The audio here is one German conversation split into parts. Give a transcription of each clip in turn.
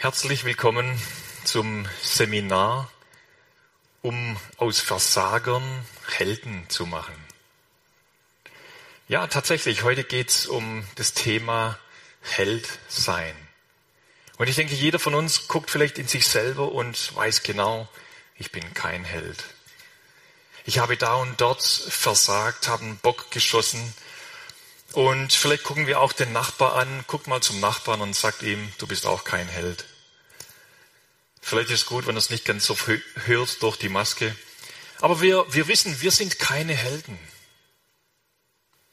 Herzlich willkommen zum Seminar, um aus Versagern Helden zu machen. Ja, tatsächlich, heute geht es um das Thema Held sein. Und ich denke, jeder von uns guckt vielleicht in sich selber und weiß genau, ich bin kein Held. Ich habe da und dort versagt, habe einen Bock geschossen. Und vielleicht gucken wir auch den Nachbar an, guck mal zum Nachbarn und sagt ihm, du bist auch kein Held. Vielleicht ist es gut, wenn er es nicht ganz so hört durch die Maske. Aber wir, wir wissen, wir sind keine Helden.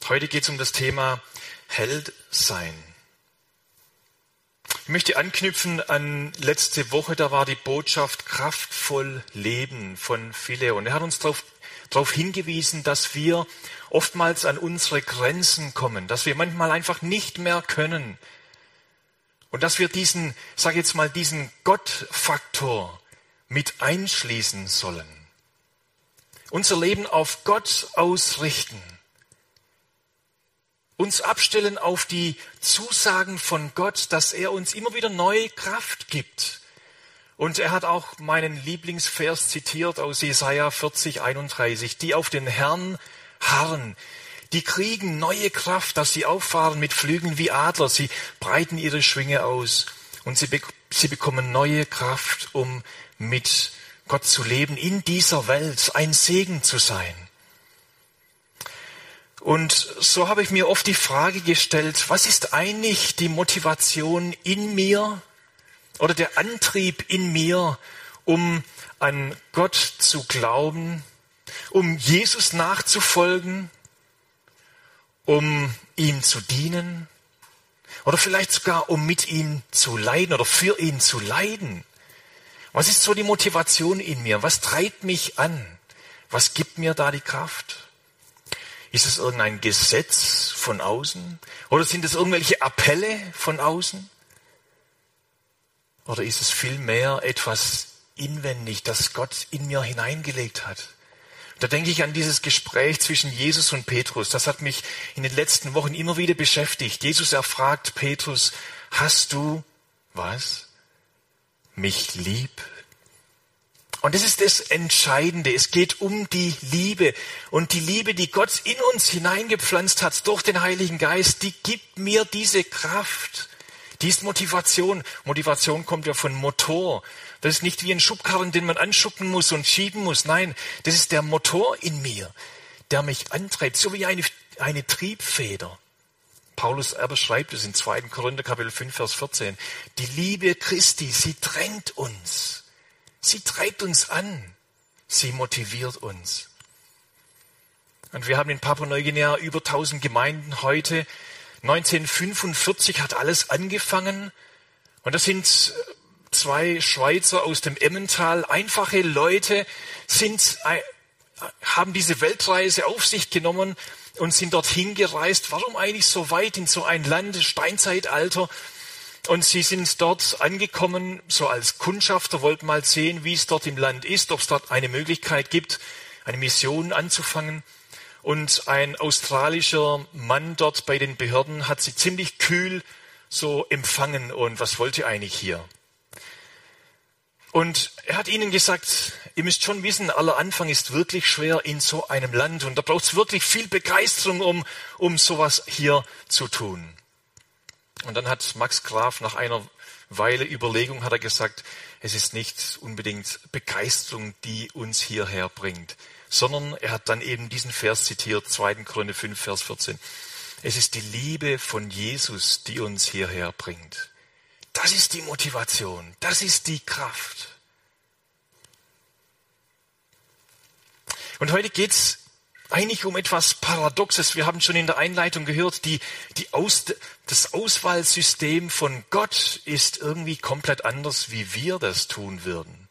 Heute geht es um das Thema Held sein. Ich möchte anknüpfen an letzte Woche, da war die Botschaft kraftvoll leben von Phileon. Er hat uns darauf darauf hingewiesen, dass wir oftmals an unsere Grenzen kommen, dass wir manchmal einfach nicht mehr können und dass wir diesen, sage jetzt mal, diesen Gottfaktor mit einschließen sollen. Unser Leben auf Gott ausrichten. Uns abstellen auf die Zusagen von Gott, dass er uns immer wieder neue Kraft gibt und er hat auch meinen Lieblingsvers zitiert aus Jesaja 40, 31. Die auf den Herrn harren, die kriegen neue Kraft, dass sie auffahren mit Flügeln wie Adler. Sie breiten ihre Schwinge aus und sie, sie bekommen neue Kraft, um mit Gott zu leben, in dieser Welt ein Segen zu sein. Und so habe ich mir oft die Frage gestellt, was ist eigentlich die Motivation in mir, oder der Antrieb in mir, um an Gott zu glauben, um Jesus nachzufolgen, um ihm zu dienen oder vielleicht sogar um mit ihm zu leiden oder für ihn zu leiden. Was ist so die Motivation in mir? Was treibt mich an? Was gibt mir da die Kraft? Ist es irgendein Gesetz von außen? Oder sind es irgendwelche Appelle von außen? Oder ist es vielmehr etwas inwendig, das Gott in mir hineingelegt hat? Da denke ich an dieses Gespräch zwischen Jesus und Petrus. Das hat mich in den letzten Wochen immer wieder beschäftigt. Jesus erfragt Petrus, hast du was? Mich lieb? Und das ist das Entscheidende. Es geht um die Liebe. Und die Liebe, die Gott in uns hineingepflanzt hat durch den Heiligen Geist, die gibt mir diese Kraft. Die ist Motivation. Motivation kommt ja von Motor. Das ist nicht wie ein Schubkarren, den man anschuppen muss und schieben muss. Nein, das ist der Motor in mir, der mich antreibt, so wie eine, eine Triebfeder. Paulus beschreibt es in 2. Korinther Kapitel 5, Vers 14. Die Liebe Christi, sie drängt uns. Sie treibt uns an. Sie motiviert uns. Und wir haben in Papua-Neuguinea über 1000 Gemeinden heute 1945 hat alles angefangen und das sind zwei Schweizer aus dem Emmental, einfache Leute, sind, äh, haben diese Weltreise auf sich genommen und sind dorthin gereist. Warum eigentlich so weit in so ein Land, Steinzeitalter? Und sie sind dort angekommen, so als Kundschafter, wollten mal sehen, wie es dort im Land ist, ob es dort eine Möglichkeit gibt, eine Mission anzufangen. Und ein australischer Mann dort bei den Behörden hat sie ziemlich kühl so empfangen und was wollte ihr eigentlich hier? Und er hat ihnen gesagt, ihr müsst schon wissen, aller Anfang ist wirklich schwer in so einem Land und da braucht es wirklich viel Begeisterung, um, um sowas hier zu tun. Und dann hat Max Graf nach einer Weile Überlegung hat er gesagt, es ist nicht unbedingt Begeisterung, die uns hierher bringt, sondern er hat dann eben diesen Vers zitiert, 2. Korinther 5, Vers 14. Es ist die Liebe von Jesus, die uns hierher bringt. Das ist die Motivation, das ist die Kraft. Und heute geht's eigentlich um etwas Paradoxes. Wir haben schon in der Einleitung gehört, die, die Aus, das Auswahlsystem von Gott ist irgendwie komplett anders, wie wir das tun würden.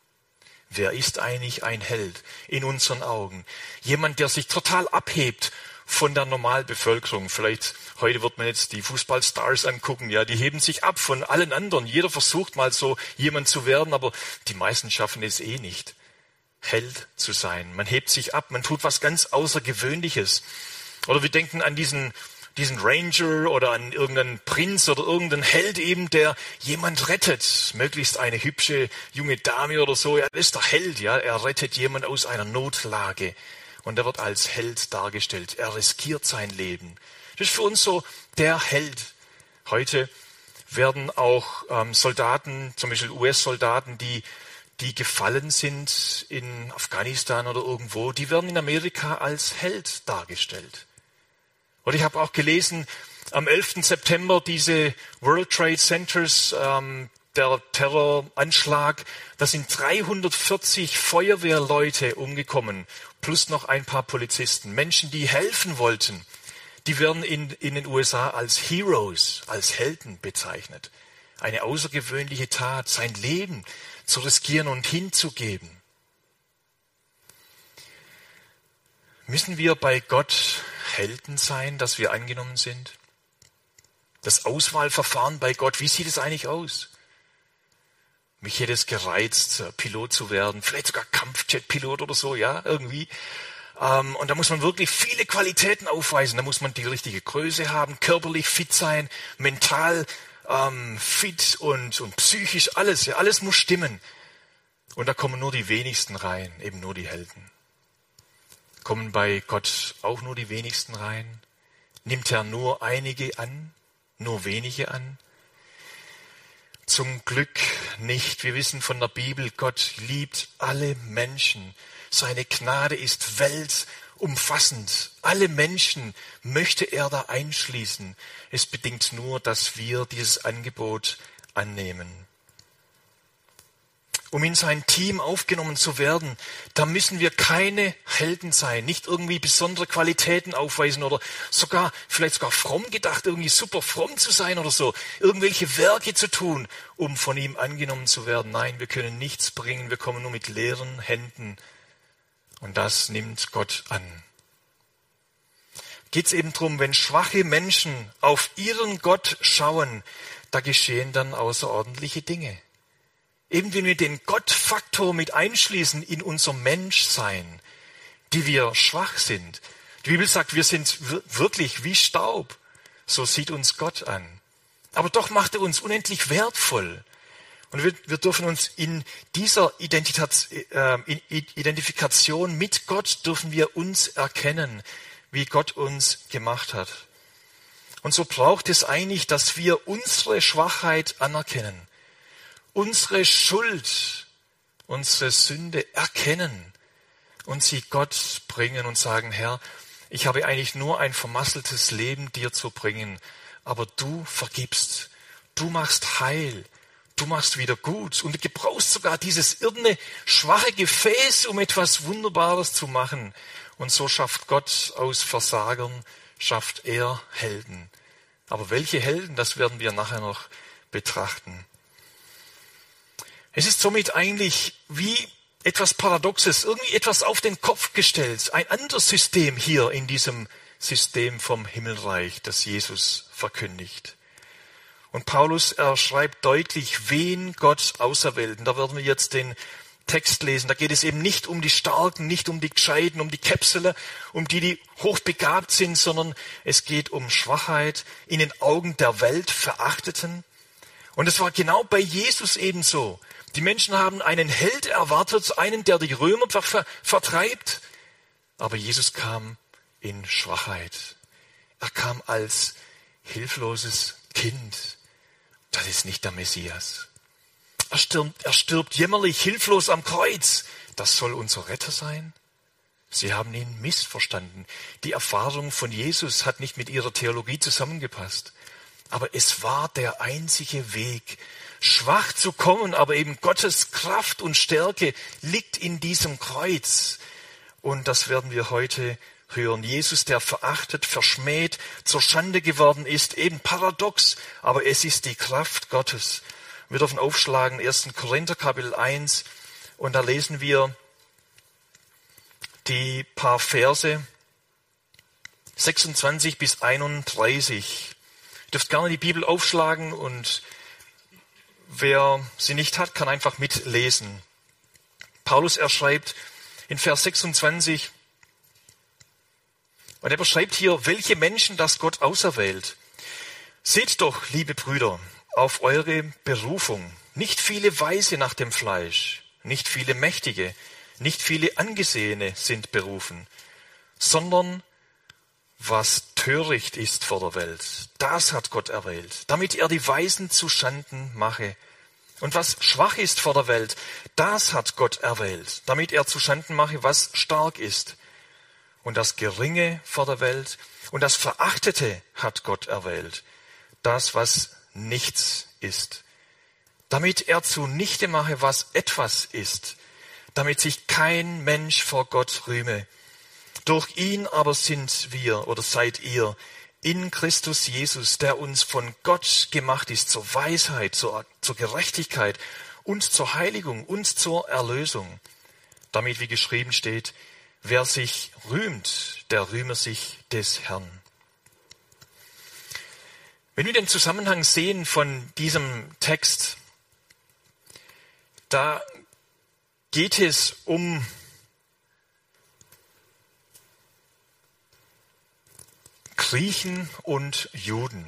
Wer ist eigentlich ein Held in unseren Augen? Jemand, der sich total abhebt von der Normalbevölkerung. Vielleicht heute wird man jetzt die Fußballstars angucken, ja, die heben sich ab von allen anderen. Jeder versucht mal so jemand zu werden, aber die meisten schaffen es eh nicht. Held zu sein. Man hebt sich ab, man tut was ganz Außergewöhnliches. Oder wir denken an diesen diesen Ranger oder an irgendeinen Prinz oder irgendeinen Held eben, der jemand rettet. Möglichst eine hübsche junge Dame oder so. Das ist der Held, ja. Er rettet jemand aus einer Notlage. Und er wird als Held dargestellt. Er riskiert sein Leben. Das ist für uns so der Held. Heute werden auch ähm, Soldaten, zum Beispiel US-Soldaten, die die gefallen sind in Afghanistan oder irgendwo, die werden in Amerika als Held dargestellt. Und ich habe auch gelesen, am 11. September diese World Trade Centers, ähm, der Terroranschlag, da sind 340 Feuerwehrleute umgekommen, plus noch ein paar Polizisten. Menschen, die helfen wollten, die werden in, in den USA als Heroes, als Helden bezeichnet. Eine außergewöhnliche Tat, sein Leben zu riskieren und hinzugeben. Müssen wir bei Gott Helden sein, dass wir angenommen sind? Das Auswahlverfahren bei Gott, wie sieht es eigentlich aus? Mich hätte es gereizt, Pilot zu werden, vielleicht sogar Kampfjet-Pilot oder so, ja, irgendwie. Ähm, und da muss man wirklich viele Qualitäten aufweisen. Da muss man die richtige Größe haben, körperlich fit sein, mental ähm, fit und, und psychisch alles. Ja, alles muss stimmen. Und da kommen nur die wenigsten rein, eben nur die Helden. Kommen bei Gott auch nur die wenigsten rein? Nimmt er nur einige an, nur wenige an? Zum Glück nicht. Wir wissen von der Bibel, Gott liebt alle Menschen. Seine Gnade ist weltumfassend. Alle Menschen möchte er da einschließen. Es bedingt nur, dass wir dieses Angebot annehmen um in sein Team aufgenommen zu werden, da müssen wir keine Helden sein, nicht irgendwie besondere Qualitäten aufweisen oder sogar, vielleicht sogar fromm gedacht, irgendwie super fromm zu sein oder so, irgendwelche Werke zu tun, um von ihm angenommen zu werden. Nein, wir können nichts bringen, wir kommen nur mit leeren Händen. Und das nimmt Gott an. Geht es eben darum, wenn schwache Menschen auf ihren Gott schauen, da geschehen dann außerordentliche Dinge. Eben wenn wir den Gottfaktor mit einschließen in unser Menschsein, die wir schwach sind. Die Bibel sagt, wir sind wirklich wie Staub. So sieht uns Gott an. Aber doch macht er uns unendlich wertvoll. Und wir, wir dürfen uns in dieser äh, Identifikation mit Gott dürfen wir uns erkennen, wie Gott uns gemacht hat. Und so braucht es eigentlich, dass wir unsere Schwachheit anerkennen unsere Schuld, unsere Sünde erkennen und sie Gott bringen und sagen, Herr, ich habe eigentlich nur ein vermasseltes Leben dir zu bringen, aber du vergibst, du machst heil, du machst wieder gut und du gebrauchst sogar dieses irdene, schwache Gefäß, um etwas Wunderbares zu machen. Und so schafft Gott aus Versagern, schafft er Helden. Aber welche Helden, das werden wir nachher noch betrachten. Es ist somit eigentlich wie etwas Paradoxes, irgendwie etwas auf den Kopf gestellt, ein anderes System hier in diesem System vom Himmelreich, das Jesus verkündigt. Und Paulus, er schreibt deutlich, wen Gott auserwählt. Und da werden wir jetzt den Text lesen. Da geht es eben nicht um die Starken, nicht um die Gescheiten, um die Käpsele, um die, die hochbegabt sind, sondern es geht um Schwachheit, in den Augen der Welt verachteten. Und es war genau bei Jesus ebenso. Die Menschen haben einen Held erwartet, einen, der die Römer ver vertreibt. Aber Jesus kam in Schwachheit. Er kam als hilfloses Kind. Das ist nicht der Messias. Er stirbt, er stirbt jämmerlich, hilflos am Kreuz. Das soll unser Retter sein? Sie haben ihn missverstanden. Die Erfahrung von Jesus hat nicht mit ihrer Theologie zusammengepasst. Aber es war der einzige Weg, schwach zu kommen, aber eben Gottes Kraft und Stärke liegt in diesem Kreuz. Und das werden wir heute hören. Jesus, der verachtet, verschmäht, zur Schande geworden ist, eben paradox, aber es ist die Kraft Gottes. Wir dürfen aufschlagen, 1. Korinther Kapitel 1, und da lesen wir die paar Verse 26 bis 31. Ihr dürft gerne die Bibel aufschlagen und Wer sie nicht hat, kann einfach mitlesen. Paulus erschreibt in Vers 26, Und er beschreibt hier, welche Menschen das Gott auserwählt. Seht doch, liebe Brüder, auf eure Berufung. Nicht viele Weise nach dem Fleisch, nicht viele Mächtige, nicht viele Angesehene sind berufen, sondern was töricht ist vor der Welt, das hat Gott erwählt, damit er die Weisen zu Schanden mache. Und was schwach ist vor der Welt, das hat Gott erwählt, damit er zu Schanden mache, was stark ist. Und das Geringe vor der Welt und das Verachtete hat Gott erwählt, das, was nichts ist, damit er zunichte mache, was etwas ist, damit sich kein Mensch vor Gott rühme. Durch ihn aber sind wir oder seid ihr in Christus Jesus, der uns von Gott gemacht ist zur Weisheit, zur, zur Gerechtigkeit und zur Heiligung und zur Erlösung. Damit, wie geschrieben steht, wer sich rühmt, der rühme sich des Herrn. Wenn wir den Zusammenhang sehen von diesem Text, da geht es um Griechen und Juden.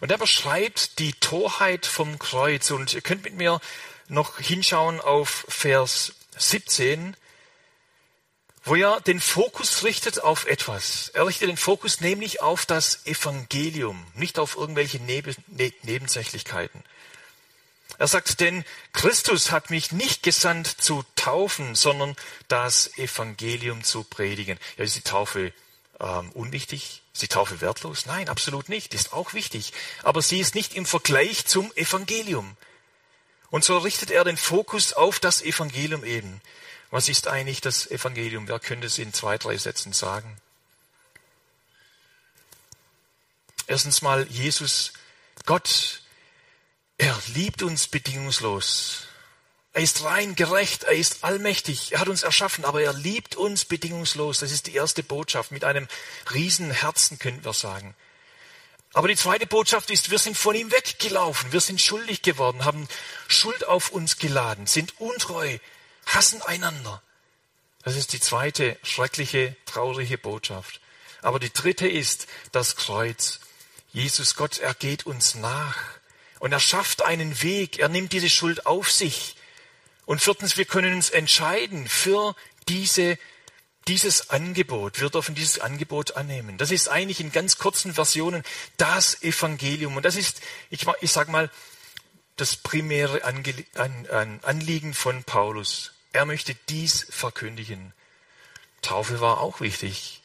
Und er beschreibt die Torheit vom Kreuz. Und ihr könnt mit mir noch hinschauen auf Vers 17, wo er den Fokus richtet auf etwas. Er richtet den Fokus nämlich auf das Evangelium, nicht auf irgendwelche Neben ne Nebensächlichkeiten. Er sagt, denn Christus hat mich nicht gesandt zu taufen, sondern das Evangelium zu predigen. Ja, ist die Taufe ähm, unwichtig? Ist die Taufe wertlos? Nein, absolut nicht. Ist auch wichtig. Aber sie ist nicht im Vergleich zum Evangelium. Und so richtet er den Fokus auf das Evangelium eben. Was ist eigentlich das Evangelium? Wer könnte es in zwei, drei Sätzen sagen? Erstens mal Jesus, Gott, er liebt uns bedingungslos. Er ist rein, gerecht, er ist allmächtig, er hat uns erschaffen, aber er liebt uns bedingungslos. Das ist die erste Botschaft. Mit einem riesen Herzen könnten wir sagen. Aber die zweite Botschaft ist, wir sind von ihm weggelaufen, wir sind schuldig geworden, haben Schuld auf uns geladen, sind untreu, hassen einander. Das ist die zweite schreckliche, traurige Botschaft. Aber die dritte ist das Kreuz. Jesus Gott, er geht uns nach und er schafft einen Weg, er nimmt diese Schuld auf sich. Und viertens, wir können uns entscheiden für diese, dieses Angebot. Wir dürfen dieses Angebot annehmen. Das ist eigentlich in ganz kurzen Versionen das Evangelium. Und das ist, ich, ich sage mal, das primäre Anliegen von Paulus. Er möchte dies verkündigen. Taufe war auch wichtig.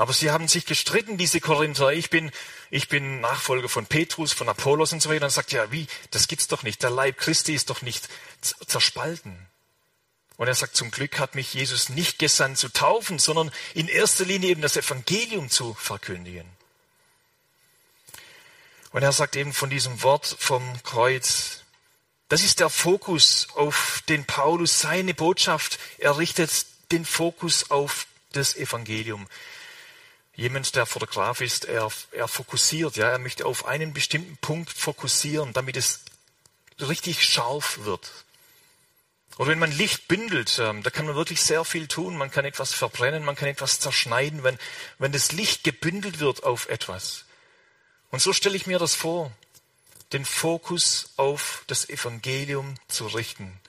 Aber sie haben sich gestritten, diese Korinther. Ich bin, ich bin Nachfolger von Petrus, von Apollos und so weiter. Und sagt, ja, wie? Das gibt's doch nicht. Der Leib Christi ist doch nicht zerspalten. Und er sagt, zum Glück hat mich Jesus nicht gesandt zu taufen, sondern in erster Linie eben das Evangelium zu verkündigen. Und er sagt eben von diesem Wort vom Kreuz, das ist der Fokus, auf den Paulus seine Botschaft, er richtet den Fokus auf das Evangelium. Jemand, der Fotograf ist, er, er fokussiert, ja, er möchte auf einen bestimmten Punkt fokussieren, damit es richtig scharf wird. Oder wenn man Licht bündelt, ähm, da kann man wirklich sehr viel tun. Man kann etwas verbrennen, man kann etwas zerschneiden, wenn, wenn das Licht gebündelt wird auf etwas. Und so stelle ich mir das vor den Fokus auf das Evangelium zu richten.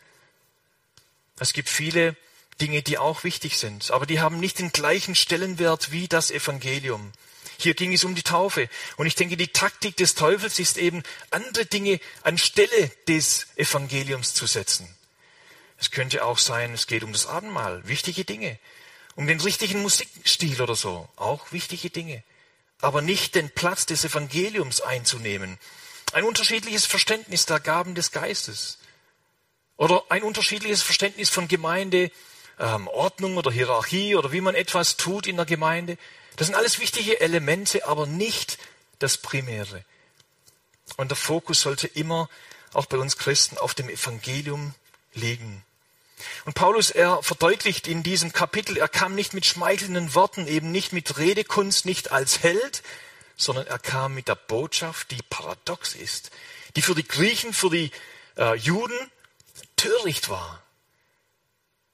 Es gibt viele Dinge, die auch wichtig sind, aber die haben nicht den gleichen Stellenwert wie das Evangelium. Hier ging es um die Taufe. Und ich denke, die Taktik des Teufels ist eben, andere Dinge anstelle des Evangeliums zu setzen. Es könnte auch sein, es geht um das Abendmahl, wichtige Dinge. Um den richtigen Musikstil oder so, auch wichtige Dinge. Aber nicht den Platz des Evangeliums einzunehmen ein unterschiedliches Verständnis der Gaben des Geistes oder ein unterschiedliches Verständnis von Gemeinde, ähm, Ordnung oder Hierarchie oder wie man etwas tut in der Gemeinde. Das sind alles wichtige Elemente, aber nicht das Primäre. Und der Fokus sollte immer, auch bei uns Christen, auf dem Evangelium liegen. Und Paulus, er verdeutlicht in diesem Kapitel, er kam nicht mit schmeichelnden Worten, eben nicht mit Redekunst, nicht als Held, sondern er kam mit der Botschaft, die paradox ist, die für die Griechen, für die äh, Juden töricht war.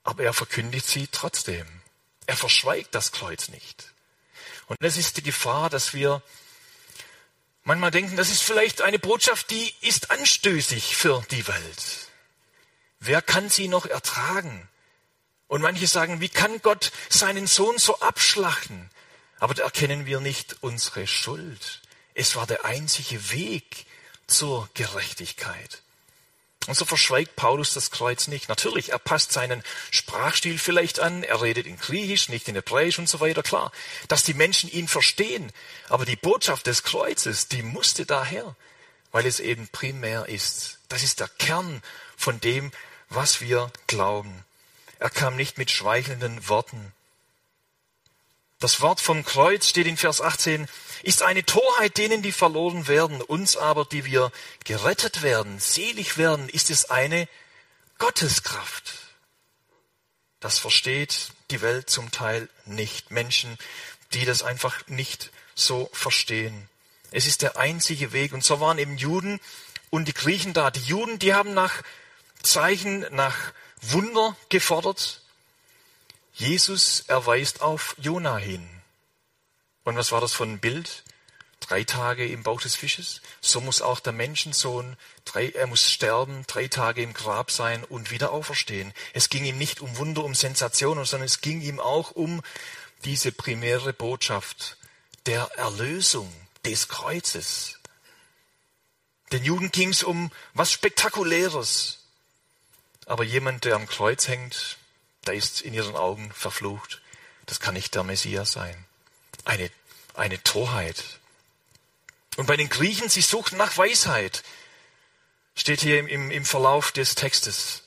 Aber er verkündigt sie trotzdem. Er verschweigt das Kreuz nicht. Und das ist die Gefahr, dass wir manchmal denken, das ist vielleicht eine Botschaft, die ist anstößig für die Welt. Wer kann sie noch ertragen? Und manche sagen, wie kann Gott seinen Sohn so abschlachten? Aber da erkennen wir nicht unsere Schuld. Es war der einzige Weg zur Gerechtigkeit. Und so verschweigt Paulus das Kreuz nicht. Natürlich, er passt seinen Sprachstil vielleicht an, er redet in Griechisch, nicht in Hebräisch und so weiter, klar. Dass die Menschen ihn verstehen. Aber die Botschaft des Kreuzes, die musste daher, weil es eben primär ist. Das ist der Kern von dem, was wir glauben. Er kam nicht mit schweichelnden Worten. Das Wort vom Kreuz steht in Vers 18, ist eine Torheit denen, die verloren werden. Uns aber, die wir gerettet werden, selig werden, ist es eine Gotteskraft. Das versteht die Welt zum Teil nicht. Menschen, die das einfach nicht so verstehen. Es ist der einzige Weg. Und so waren eben Juden und die Griechen da. Die Juden, die haben nach Zeichen, nach Wunder gefordert. Jesus erweist auf Jona hin. Und was war das für ein Bild? Drei Tage im Bauch des Fisches. So muss auch der Menschensohn, drei, er muss sterben, drei Tage im Grab sein und wieder auferstehen. Es ging ihm nicht um Wunder, um Sensationen, sondern es ging ihm auch um diese primäre Botschaft der Erlösung des Kreuzes. Den Juden ging es um was Spektakuläres. Aber jemand, der am Kreuz hängt, der ist in ihren Augen verflucht. Das kann nicht der Messias sein. Eine, eine Torheit. Und bei den Griechen, sie suchten nach Weisheit. Steht hier im, im, im Verlauf des Textes.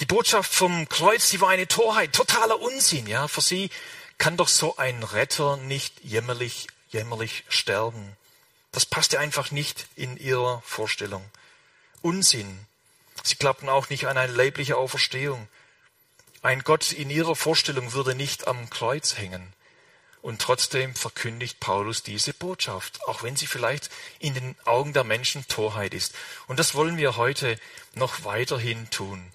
Die Botschaft vom Kreuz, die war eine Torheit, totaler Unsinn, ja. Für sie kann doch so ein Retter nicht jämmerlich, jämmerlich sterben. Das passte einfach nicht in ihrer Vorstellung. Unsinn. Sie glaubten auch nicht an eine leibliche Auferstehung. Ein Gott in ihrer Vorstellung würde nicht am Kreuz hängen. Und trotzdem verkündigt Paulus diese Botschaft, auch wenn sie vielleicht in den Augen der Menschen Torheit ist. Und das wollen wir heute noch weiterhin tun.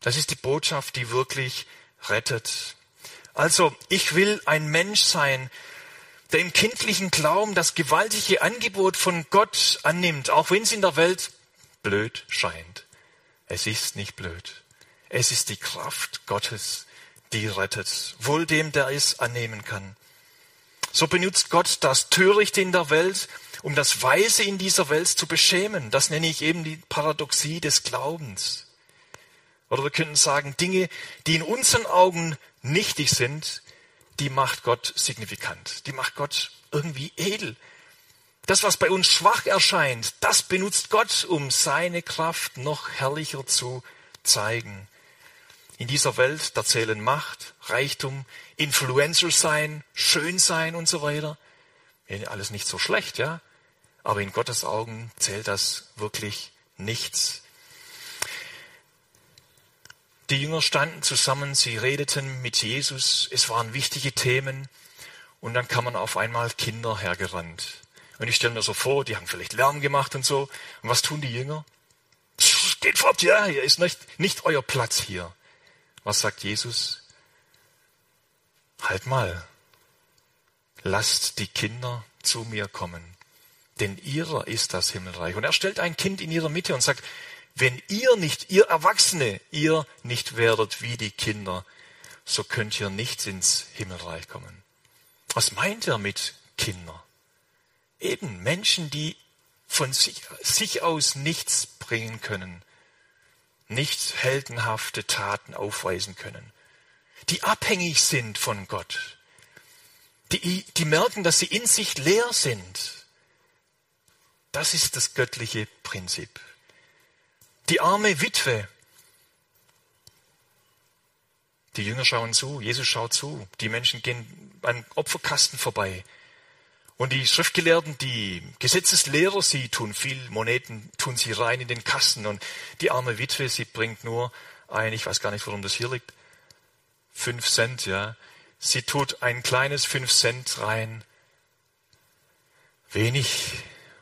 Das ist die Botschaft, die wirklich rettet. Also, ich will ein Mensch sein, der im kindlichen Glauben das gewaltige Angebot von Gott annimmt, auch wenn es in der Welt blöd scheint. Es ist nicht blöd. Es ist die Kraft Gottes, die rettet. Wohl dem, der es annehmen kann. So benutzt Gott das Törichte in der Welt, um das Weise in dieser Welt zu beschämen. Das nenne ich eben die Paradoxie des Glaubens. Oder wir könnten sagen, Dinge, die in unseren Augen nichtig sind, die macht Gott signifikant. Die macht Gott irgendwie edel. Das, was bei uns schwach erscheint, das benutzt Gott, um seine Kraft noch herrlicher zu zeigen. In dieser Welt, da zählen Macht, Reichtum, Influencer sein, schön sein und so weiter. Alles nicht so schlecht, ja. Aber in Gottes Augen zählt das wirklich nichts. Die Jünger standen zusammen, sie redeten mit Jesus, es waren wichtige Themen und dann kamen auf einmal Kinder hergerannt. Und ich stelle mir so vor, die haben vielleicht Lärm gemacht und so. Und was tun die Jünger? Geht fort, ja, hier ist nicht, nicht euer Platz hier. Was sagt Jesus? Halt mal, lasst die Kinder zu mir kommen, denn ihrer ist das Himmelreich. Und er stellt ein Kind in ihrer Mitte und sagt, wenn ihr nicht, ihr Erwachsene, ihr nicht werdet wie die Kinder, so könnt ihr nicht ins Himmelreich kommen. Was meint er mit Kinder? Eben Menschen, die von sich, sich aus nichts bringen können, nicht heldenhafte Taten aufweisen können, die abhängig sind von Gott, die, die merken, dass sie in sich leer sind. Das ist das göttliche Prinzip. Die arme Witwe, die Jünger schauen zu, Jesus schaut zu, die Menschen gehen beim Opferkasten vorbei. Und die Schriftgelehrten, die Gesetzeslehrer, sie tun viel Moneten, tun sie rein in den Kasten. Und die arme Witwe, sie bringt nur ein, ich weiß gar nicht, warum das hier liegt, fünf Cent, ja. Sie tut ein kleines fünf Cent rein. Wenig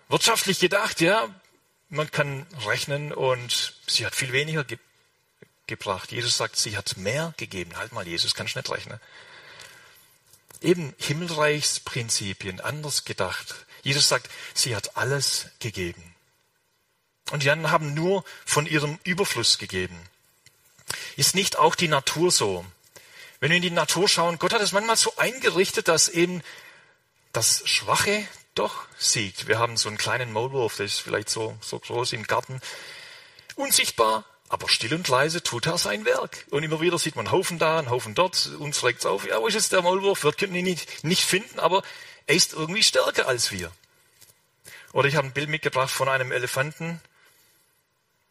wirtschaftlich gedacht, ja. Man kann rechnen und sie hat viel weniger gebracht. Jesus sagt, sie hat mehr gegeben. Halt mal, Jesus, kannst nicht rechnen. Eben Himmelreichsprinzipien, anders gedacht. Jesus sagt, sie hat alles gegeben. Und die anderen haben nur von ihrem Überfluss gegeben. Ist nicht auch die Natur so? Wenn wir in die Natur schauen, Gott hat es manchmal so eingerichtet, dass eben das Schwache doch siegt. Wir haben so einen kleinen Maulwurf, der ist vielleicht so, so groß im Garten. Unsichtbar, aber still und leise tut er sein Werk. Und immer wieder sieht man einen Haufen da, einen Haufen dort, uns regt es auf. Ja, wo ist jetzt der Maulwurf? Wir können ihn nicht, nicht finden, aber er ist irgendwie stärker als wir. Oder ich habe ein Bild mitgebracht von einem Elefanten,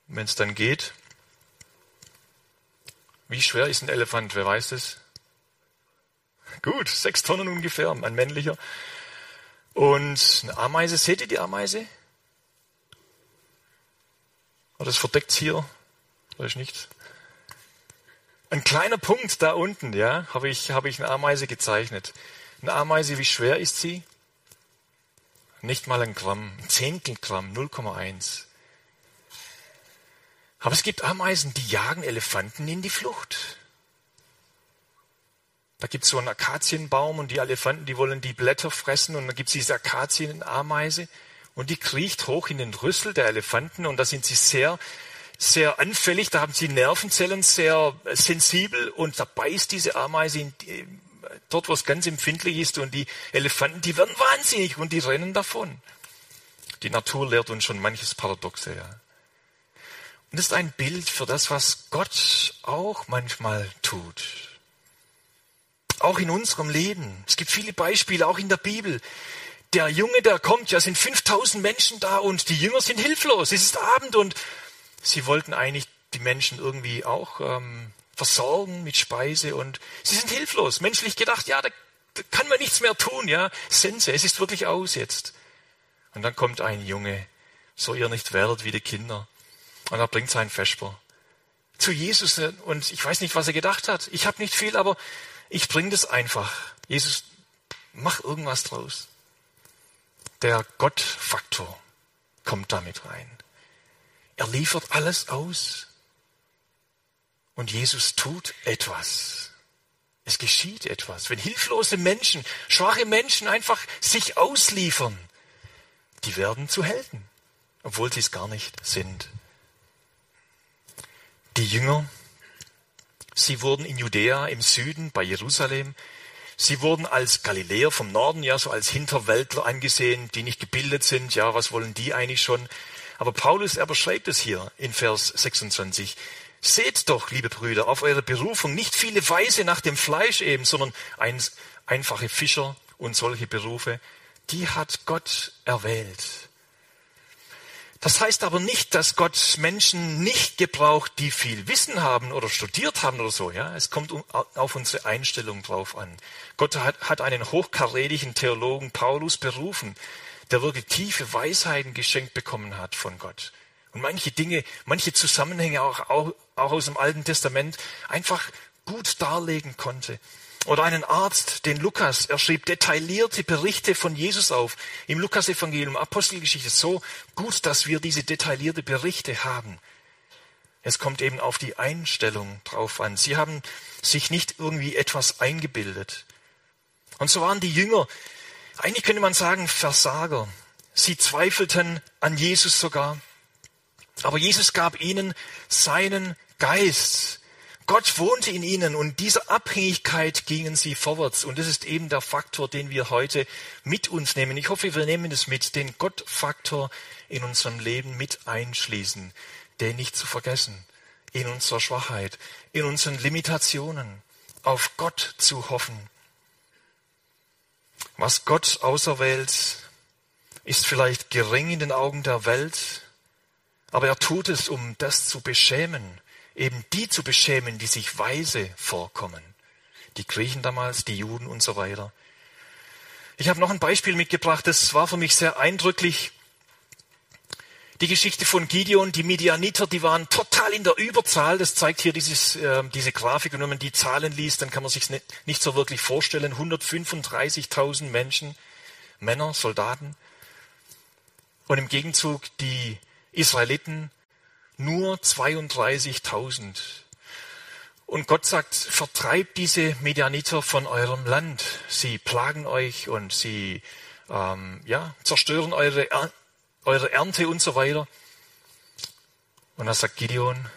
wenn es dann geht. Wie schwer ist ein Elefant? Wer weiß es? Gut, sechs Tonnen ungefähr, ein männlicher. Und eine Ameise, seht ihr die Ameise? Das verdeckt hier, da ist nichts. Ein kleiner Punkt da unten, ja, habe ich, habe ich eine Ameise gezeichnet. Eine Ameise, wie schwer ist sie? Nicht mal ein Gramm, ein Zehntel Gramm, 0,1. Aber es gibt Ameisen, die jagen Elefanten in die Flucht. Da gibt es so einen Akazienbaum und die Elefanten, die wollen die Blätter fressen und dann gibt es diese Akazienameise und die kriecht hoch in den Rüssel der Elefanten und da sind sie sehr, sehr anfällig, da haben sie Nervenzellen sehr sensibel und da beißt diese Ameise in, dort, wo es ganz empfindlich ist und die Elefanten, die werden wahnsinnig und die rennen davon. Die Natur lehrt uns schon manches Paradoxe, ja. Und das ist ein Bild für das, was Gott auch manchmal tut. Auch in unserem Leben. Es gibt viele Beispiele, auch in der Bibel. Der Junge, der kommt, ja, sind 5000 Menschen da und die Jünger sind hilflos. Es ist Abend und sie wollten eigentlich die Menschen irgendwie auch ähm, versorgen mit Speise und sie sind hilflos. Menschlich gedacht, ja, da, da kann man nichts mehr tun, ja. Sense, es ist wirklich aus jetzt. Und dann kommt ein Junge, so ihr nicht werdet wie die Kinder. Und er bringt seinen Vesper zu Jesus und ich weiß nicht, was er gedacht hat. Ich habe nicht viel, aber ich bringe das einfach. Jesus, mach irgendwas draus. Der Gottfaktor kommt damit rein. Er liefert alles aus. Und Jesus tut etwas. Es geschieht etwas. Wenn hilflose Menschen, schwache Menschen einfach sich ausliefern, die werden zu Helden, obwohl sie es gar nicht sind. Die Jünger Sie wurden in Judäa im Süden bei Jerusalem. Sie wurden als Galiläer vom Norden, ja, so als Hinterwäldler angesehen, die nicht gebildet sind. Ja, was wollen die eigentlich schon? Aber Paulus, er beschreibt es hier in Vers 26. Seht doch, liebe Brüder, auf eure Berufung nicht viele Weise nach dem Fleisch eben, sondern ein, einfache Fischer und solche Berufe, die hat Gott erwählt. Das heißt aber nicht, dass Gott Menschen nicht gebraucht, die viel Wissen haben oder studiert haben oder so. Ja, es kommt auf unsere Einstellung drauf an. Gott hat, hat einen hochkarätigen Theologen Paulus berufen, der wirklich tiefe Weisheiten geschenkt bekommen hat von Gott und manche Dinge, manche Zusammenhänge auch, auch, auch aus dem Alten Testament einfach gut darlegen konnte. Oder einen Arzt, den Lukas, er schrieb detaillierte Berichte von Jesus auf. Im Lukasevangelium, Apostelgeschichte, so gut, dass wir diese detaillierte Berichte haben. Es kommt eben auf die Einstellung drauf an. Sie haben sich nicht irgendwie etwas eingebildet. Und so waren die Jünger, eigentlich könnte man sagen, Versager. Sie zweifelten an Jesus sogar. Aber Jesus gab ihnen seinen Geist. Gott wohnte in ihnen und dieser Abhängigkeit gingen sie vorwärts. Und das ist eben der Faktor, den wir heute mit uns nehmen. Ich hoffe, wir nehmen es mit, den Gottfaktor in unserem Leben mit einschließen, den nicht zu vergessen, in unserer Schwachheit, in unseren Limitationen, auf Gott zu hoffen. Was Gott auserwählt, ist vielleicht gering in den Augen der Welt, aber er tut es, um das zu beschämen, eben die zu beschämen, die sich weise vorkommen. Die Griechen damals, die Juden und so weiter. Ich habe noch ein Beispiel mitgebracht, das war für mich sehr eindrücklich. Die Geschichte von Gideon, die Midianiter, die waren total in der Überzahl. Das zeigt hier dieses, äh, diese Grafik. Und wenn man die Zahlen liest, dann kann man sich nicht, nicht so wirklich vorstellen. 135.000 Menschen, Männer, Soldaten. Und im Gegenzug die Israeliten nur 32.000. Und Gott sagt, vertreibt diese Medianiter von eurem Land. Sie plagen euch und sie ähm, ja, zerstören eure, eure Ernte und so weiter. Und da sagt Gideon,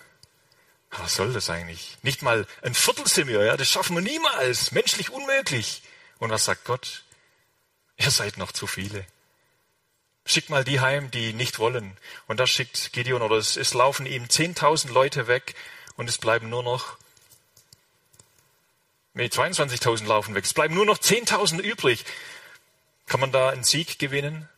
was soll das eigentlich? Nicht mal ein Viertel sind wir, ja, das schaffen wir niemals, menschlich unmöglich. Und was sagt Gott? Ihr seid noch zu viele. Schickt mal die heim, die nicht wollen. Und da schickt Gideon, oder es, es laufen ihm 10.000 Leute weg und es bleiben nur noch, nee, 22.000 laufen weg. Es bleiben nur noch 10.000 übrig. Kann man da einen Sieg gewinnen?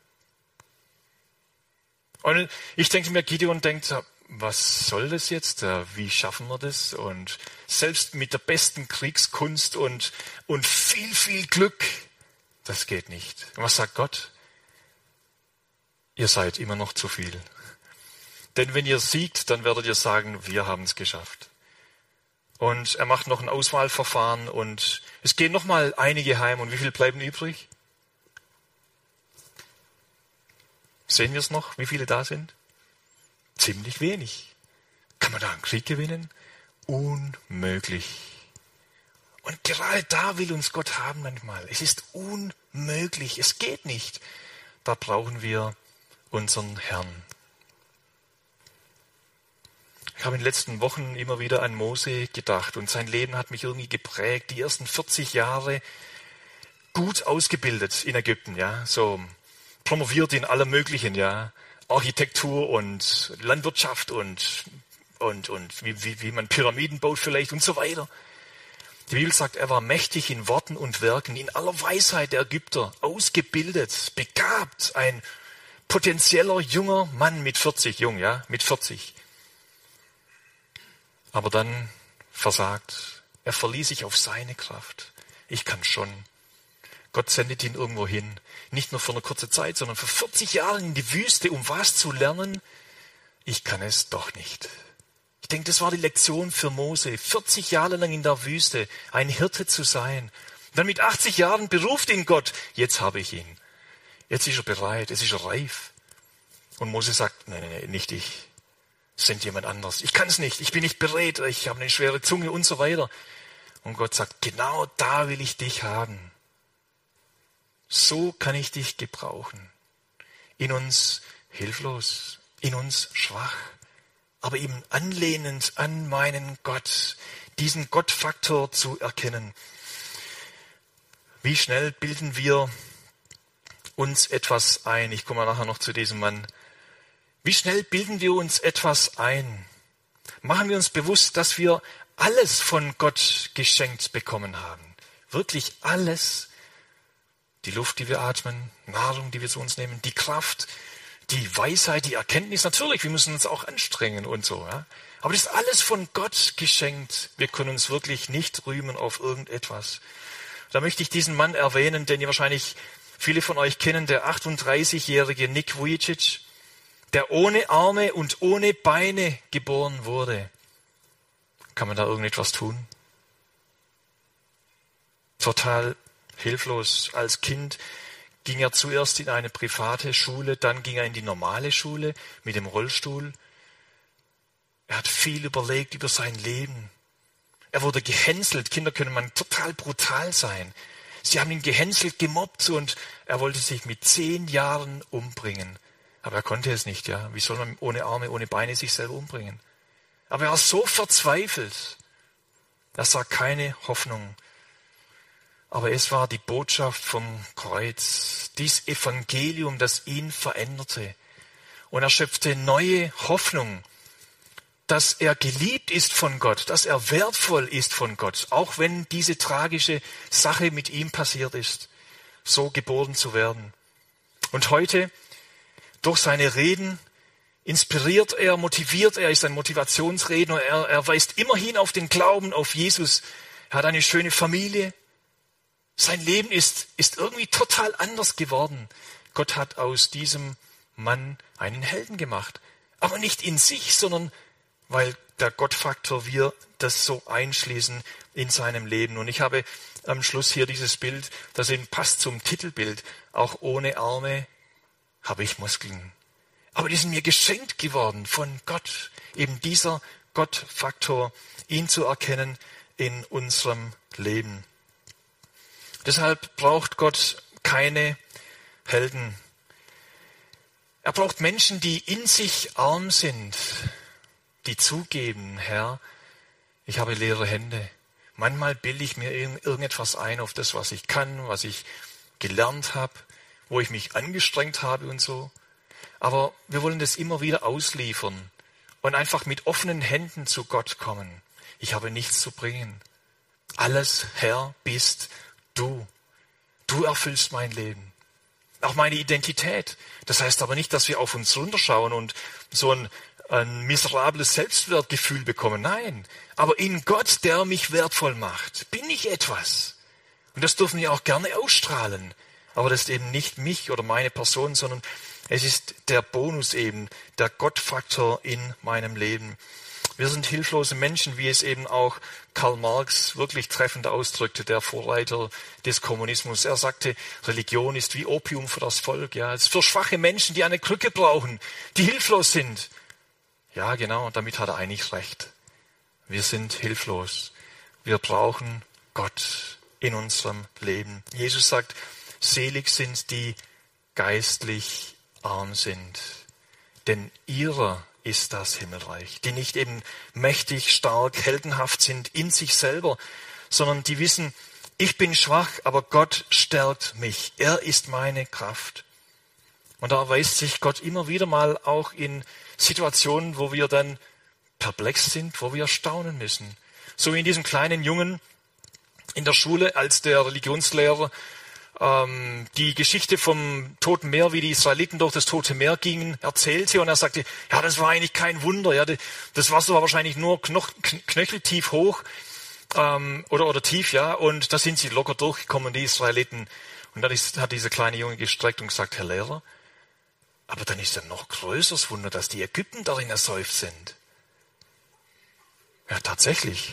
Und ich denke mir, Gideon denkt, was soll das jetzt? Wie schaffen wir das? Und selbst mit der besten Kriegskunst und, und viel, viel Glück, das geht nicht. Und was sagt Gott? Ihr seid immer noch zu viel. Denn wenn ihr siegt, dann werdet ihr sagen, wir haben es geschafft. Und er macht noch ein Auswahlverfahren und es gehen noch mal einige heim. Und wie viel bleiben übrig? Sehen wir es noch, wie viele da sind? Ziemlich wenig. Kann man da einen Krieg gewinnen? Unmöglich. Und gerade da will uns Gott haben manchmal. Es ist unmöglich. Es geht nicht. Da brauchen wir unseren Herrn. Ich habe in den letzten Wochen immer wieder an Mose gedacht und sein Leben hat mich irgendwie geprägt. Die ersten 40 Jahre gut ausgebildet in Ägypten, ja, so promoviert in allem Möglichen, ja, Architektur und Landwirtschaft und, und, und wie, wie, wie man Pyramiden baut vielleicht und so weiter. Die Bibel sagt, er war mächtig in Worten und Werken, in aller Weisheit der Ägypter, ausgebildet, begabt, ein potenzieller junger Mann mit 40, jung, ja, mit 40. Aber dann versagt. Er verließ sich auf seine Kraft. Ich kann schon. Gott sendet ihn irgendwo hin. Nicht nur für eine kurze Zeit, sondern für 40 Jahre in die Wüste, um was zu lernen. Ich kann es doch nicht. Ich denke, das war die Lektion für Mose. 40 Jahre lang in der Wüste, ein Hirte zu sein. dann mit 80 Jahren beruft ihn Gott. Jetzt habe ich ihn. Jetzt ist er bereit. Es ist er reif. Und Mose sagt, nein, nein, nein, nicht ich. Sind jemand anders. Ich kann es nicht. Ich bin nicht bereit. Ich habe eine schwere Zunge und so weiter. Und Gott sagt, genau da will ich dich haben. So kann ich dich gebrauchen. In uns hilflos, in uns schwach, aber eben anlehnend an meinen Gott, diesen Gottfaktor zu erkennen. Wie schnell bilden wir uns etwas ein? Ich komme nachher noch zu diesem Mann. Wie schnell bilden wir uns etwas ein? Machen wir uns bewusst, dass wir alles von Gott geschenkt bekommen haben. Wirklich alles die Luft, die wir atmen, Nahrung, die wir zu uns nehmen, die Kraft, die Weisheit, die Erkenntnis. Natürlich, wir müssen uns auch anstrengen und so. Ja? Aber das ist alles von Gott geschenkt. Wir können uns wirklich nicht rühmen auf irgendetwas. Da möchte ich diesen Mann erwähnen, den ihr wahrscheinlich viele von euch kennen, der 38-jährige Nick Vujicic, der ohne Arme und ohne Beine geboren wurde. Kann man da irgendetwas tun? Total hilflos. Als Kind ging er zuerst in eine private Schule, dann ging er in die normale Schule mit dem Rollstuhl. Er hat viel überlegt über sein Leben. Er wurde gehänselt. Kinder können man total brutal sein. Sie haben ihn gehänselt, gemobbt und er wollte sich mit zehn Jahren umbringen. Aber er konnte es nicht, ja. Wie soll man ohne Arme, ohne Beine sich selber umbringen? Aber er war so verzweifelt. Er sah keine Hoffnung. Aber es war die Botschaft vom Kreuz, dies Evangelium, das ihn veränderte. Und er schöpfte neue Hoffnung, dass er geliebt ist von Gott, dass er wertvoll ist von Gott, auch wenn diese tragische Sache mit ihm passiert ist, so geboren zu werden. Und heute, durch seine Reden, inspiriert er, motiviert er, ist ein Motivationsredner, er, er weist immerhin auf den Glauben, auf Jesus. Er hat eine schöne Familie, sein Leben ist, ist irgendwie total anders geworden. Gott hat aus diesem Mann einen Helden gemacht. Aber nicht in sich, sondern weil der Gottfaktor wir das so einschließen in seinem Leben. Und ich habe am Schluss hier dieses Bild, das eben passt zum Titelbild. Auch ohne Arme habe ich Muskeln. Aber die sind mir geschenkt geworden von Gott. Eben dieser Gottfaktor, ihn zu erkennen in unserem Leben. Deshalb braucht Gott keine Helden. Er braucht Menschen, die in sich arm sind, die zugeben, Herr, ich habe leere Hände. Manchmal bilde ich mir irgendetwas ein auf das, was ich kann, was ich gelernt habe, wo ich mich angestrengt habe und so. Aber wir wollen das immer wieder ausliefern und einfach mit offenen Händen zu Gott kommen. Ich habe nichts zu bringen. Alles, Herr, bist du. Du erfüllst mein Leben. Auch meine Identität. Das heißt aber nicht, dass wir auf uns runterschauen und so ein, ein miserables Selbstwertgefühl bekommen. Nein. Aber in Gott, der mich wertvoll macht, bin ich etwas. Und das dürfen wir auch gerne ausstrahlen. Aber das ist eben nicht mich oder meine Person, sondern es ist der Bonus eben, der Gottfaktor in meinem Leben. Wir sind hilflose Menschen, wie es eben auch Karl Marx wirklich treffend ausdrückte, der Vorreiter des Kommunismus. Er sagte, Religion ist wie Opium für das Volk. Ja, es ist für schwache Menschen, die eine Krücke brauchen, die hilflos sind. Ja, genau, und damit hat er eigentlich recht. Wir sind hilflos. Wir brauchen Gott in unserem Leben. Jesus sagt, selig sind die geistlich arm sind, denn ihrer ist das Himmelreich, die nicht eben mächtig, stark, heldenhaft sind in sich selber, sondern die wissen, ich bin schwach, aber Gott stärkt mich. Er ist meine Kraft. Und da erweist sich Gott immer wieder mal auch in Situationen, wo wir dann perplex sind, wo wir staunen müssen. So wie in diesem kleinen Jungen in der Schule, als der Religionslehrer ähm, die Geschichte vom Toten Meer, wie die Israeliten durch das Tote Meer gingen, erzählte und er sagte, ja, das war eigentlich kein Wunder, ja, das Wasser war wahrscheinlich nur knoch, knöcheltief hoch ähm, oder, oder tief, ja, und da sind sie locker durchgekommen, die Israeliten. Und dann ist, hat dieser kleine Junge gestreckt und gesagt, Herr Lehrer, aber dann ist ein noch größeres Wunder, dass die Ägypten darin ersäuft sind. Ja, tatsächlich.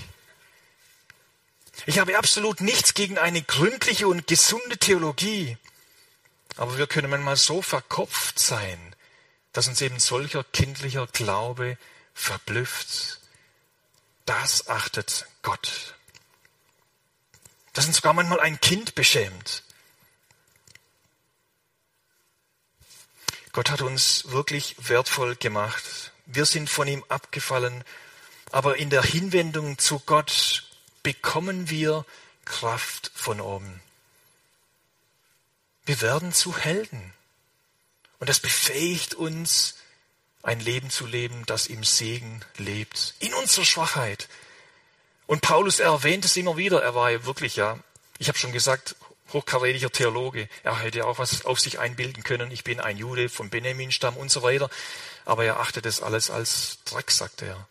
Ich habe absolut nichts gegen eine gründliche und gesunde Theologie. Aber wir können manchmal so verkopft sein, dass uns eben solcher kindlicher Glaube verblüfft. Das achtet Gott. Dass uns sogar manchmal ein Kind beschämt. Gott hat uns wirklich wertvoll gemacht. Wir sind von ihm abgefallen, aber in der Hinwendung zu Gott bekommen wir Kraft von oben. Wir werden zu Helden. Und das befähigt uns, ein Leben zu leben, das im Segen lebt, in unserer Schwachheit. Und Paulus erwähnt es immer wieder. Er war ja wirklich, ja, ich habe schon gesagt, hochkarätiger Theologe. Er hätte auch was auf sich einbilden können. Ich bin ein Jude vom Benjamin-Stamm und so weiter. Aber er achtet das alles als Dreck, sagt er.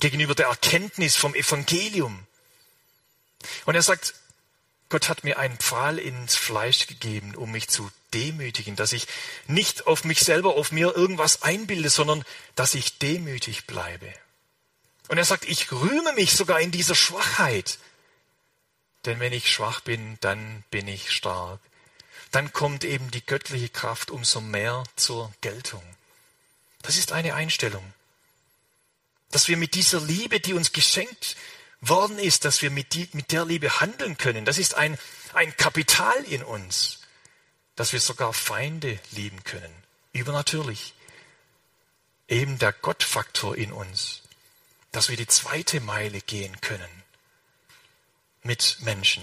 Gegenüber der Erkenntnis vom Evangelium. Und er sagt, Gott hat mir einen Pfahl ins Fleisch gegeben, um mich zu demütigen, dass ich nicht auf mich selber, auf mir irgendwas einbilde, sondern dass ich demütig bleibe. Und er sagt, ich rühme mich sogar in dieser Schwachheit. Denn wenn ich schwach bin, dann bin ich stark. Dann kommt eben die göttliche Kraft umso mehr zur Geltung. Das ist eine Einstellung. Dass wir mit dieser Liebe, die uns geschenkt worden ist, dass wir mit, die, mit der Liebe handeln können. Das ist ein, ein Kapital in uns, dass wir sogar Feinde lieben können. Übernatürlich. Eben der Gottfaktor in uns, dass wir die zweite Meile gehen können mit Menschen.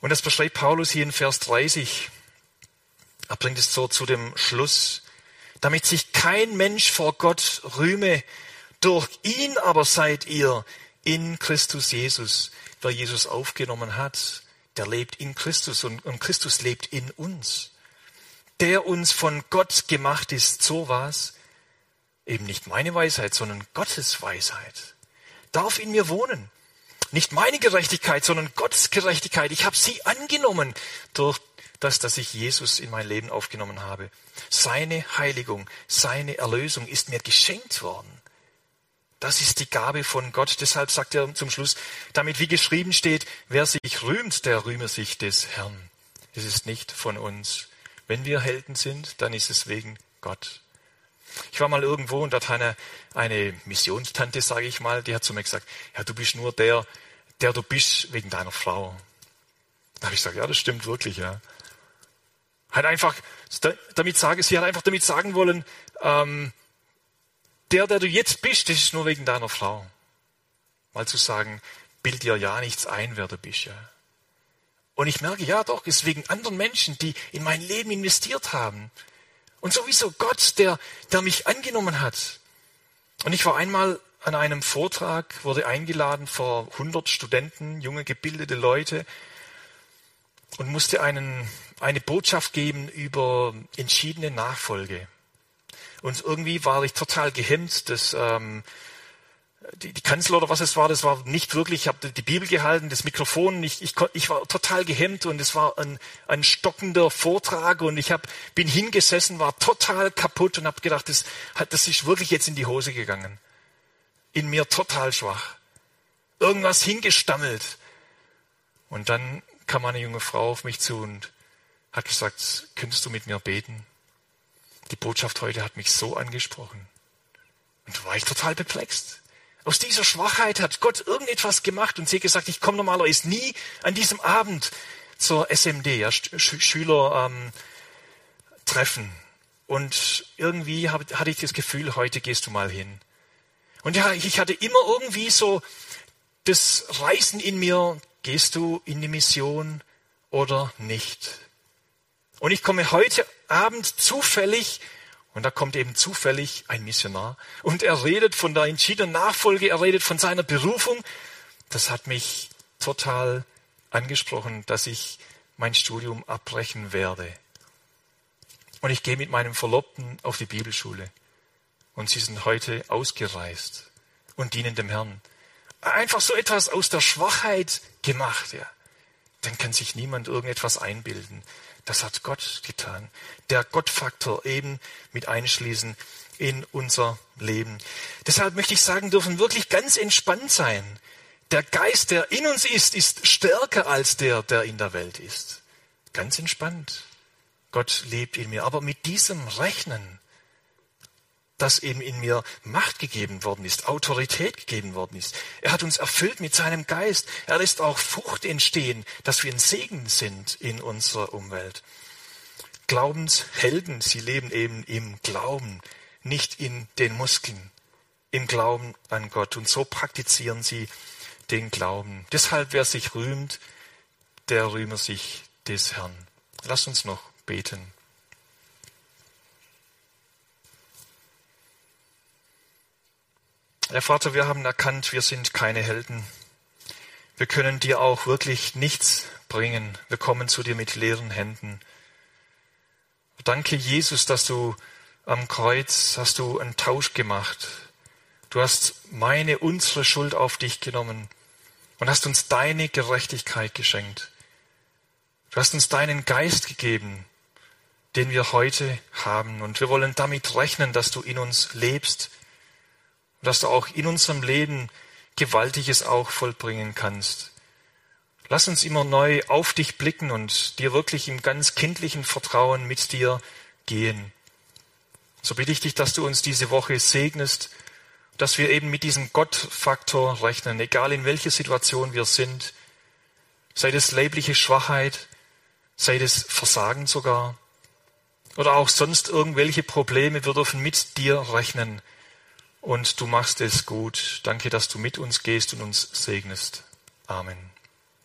Und das beschreibt Paulus hier in Vers 30. Er bringt es so zu dem Schluss, damit sich kein Mensch vor Gott rühme, durch ihn aber seid ihr in Christus Jesus, wer Jesus aufgenommen hat, der lebt in Christus und, und Christus lebt in uns. Der uns von Gott gemacht ist, so was, eben nicht meine Weisheit, sondern Gottes Weisheit, darf in mir wohnen. Nicht meine Gerechtigkeit, sondern Gottes Gerechtigkeit. Ich habe sie angenommen durch das, dass ich Jesus in mein Leben aufgenommen habe. Seine Heiligung, seine Erlösung ist mir geschenkt worden. Das ist die Gabe von Gott. Deshalb sagt er zum Schluss, damit wie geschrieben steht, wer sich rühmt, der rühme sich des Herrn. Es ist nicht von uns. Wenn wir Helden sind, dann ist es wegen Gott. Ich war mal irgendwo und dort eine, eine Missionstante, sage ich mal, die hat zu mir gesagt, ja, du bist nur der, der du bist wegen deiner Frau. Da habe ich gesagt, ja, das stimmt wirklich, ja. Hat einfach damit sagen, sie hat einfach damit sagen wollen, ähm, der, der du jetzt bist, das ist nur wegen deiner Frau. Mal zu sagen, bild dir ja nichts ein, wer du bist, ja. Und ich merke, ja doch, es ist wegen anderen Menschen, die in mein Leben investiert haben. Und sowieso Gott, der, der mich angenommen hat. Und ich war einmal an einem Vortrag, wurde eingeladen vor 100 Studenten, junge gebildete Leute und musste einen, eine Botschaft geben über entschiedene Nachfolge. Und irgendwie war ich total gehemmt, das ähm, die, die Kanzel oder was es war, das war nicht wirklich, ich habe die Bibel gehalten, das Mikrofon, ich, ich, ich war total gehemmt und es war ein, ein stockender Vortrag und ich hab, bin hingesessen, war total kaputt und habe gedacht, das, das ist wirklich jetzt in die Hose gegangen. In mir total schwach. Irgendwas hingestammelt. Und dann kam eine junge Frau auf mich zu und hat gesagt, könntest du mit mir beten? Die Botschaft heute hat mich so angesprochen. Und da war ich total perplex. Aus dieser Schwachheit hat Gott irgendetwas gemacht und sie gesagt, ich komme normalerweise nie an diesem Abend zur SMD, ja, Schüler ähm, treffen. Und irgendwie hab, hatte ich das Gefühl, heute gehst du mal hin. Und ja, ich hatte immer irgendwie so das Reißen in mir, gehst du in die Mission oder nicht? Und ich komme heute Abend zufällig und da kommt eben zufällig ein Missionar und er redet von der entschiedenen Nachfolge, er redet von seiner Berufung. Das hat mich total angesprochen, dass ich mein Studium abbrechen werde. Und ich gehe mit meinem Verlobten auf die Bibelschule. Und sie sind heute ausgereist und dienen dem Herrn. Einfach so etwas aus der Schwachheit gemacht, ja. Dann kann sich niemand irgendetwas einbilden. Das hat Gott getan. Der Gottfaktor eben mit einschließen in unser Leben. Deshalb möchte ich sagen, dürfen wirklich ganz entspannt sein. Der Geist, der in uns ist, ist stärker als der, der in der Welt ist. Ganz entspannt. Gott lebt in mir. Aber mit diesem Rechnen, dass eben in mir Macht gegeben worden ist, Autorität gegeben worden ist. Er hat uns erfüllt mit seinem Geist. Er lässt auch Frucht entstehen, dass wir ein Segen sind in unserer Umwelt. Glaubenshelden, sie leben eben im Glauben, nicht in den Muskeln, im Glauben an Gott. Und so praktizieren sie den Glauben. Deshalb, wer sich rühmt, der rühme sich des Herrn. Lass uns noch beten. Herr Vater, wir haben erkannt, wir sind keine Helden. Wir können dir auch wirklich nichts bringen. Wir kommen zu dir mit leeren Händen. Danke, Jesus, dass du am Kreuz hast du einen Tausch gemacht. Du hast meine, unsere Schuld auf dich genommen und hast uns deine Gerechtigkeit geschenkt. Du hast uns deinen Geist gegeben, den wir heute haben. Und wir wollen damit rechnen, dass du in uns lebst und dass du auch in unserem Leben Gewaltiges auch vollbringen kannst. Lass uns immer neu auf dich blicken und dir wirklich im ganz kindlichen Vertrauen mit dir gehen. So bitte ich dich, dass du uns diese Woche segnest, dass wir eben mit diesem Gottfaktor rechnen, egal in welcher Situation wir sind, sei es leibliche Schwachheit, sei es Versagen sogar, oder auch sonst irgendwelche Probleme, wir dürfen mit dir rechnen und du machst es gut. Danke, dass du mit uns gehst und uns segnest. Amen.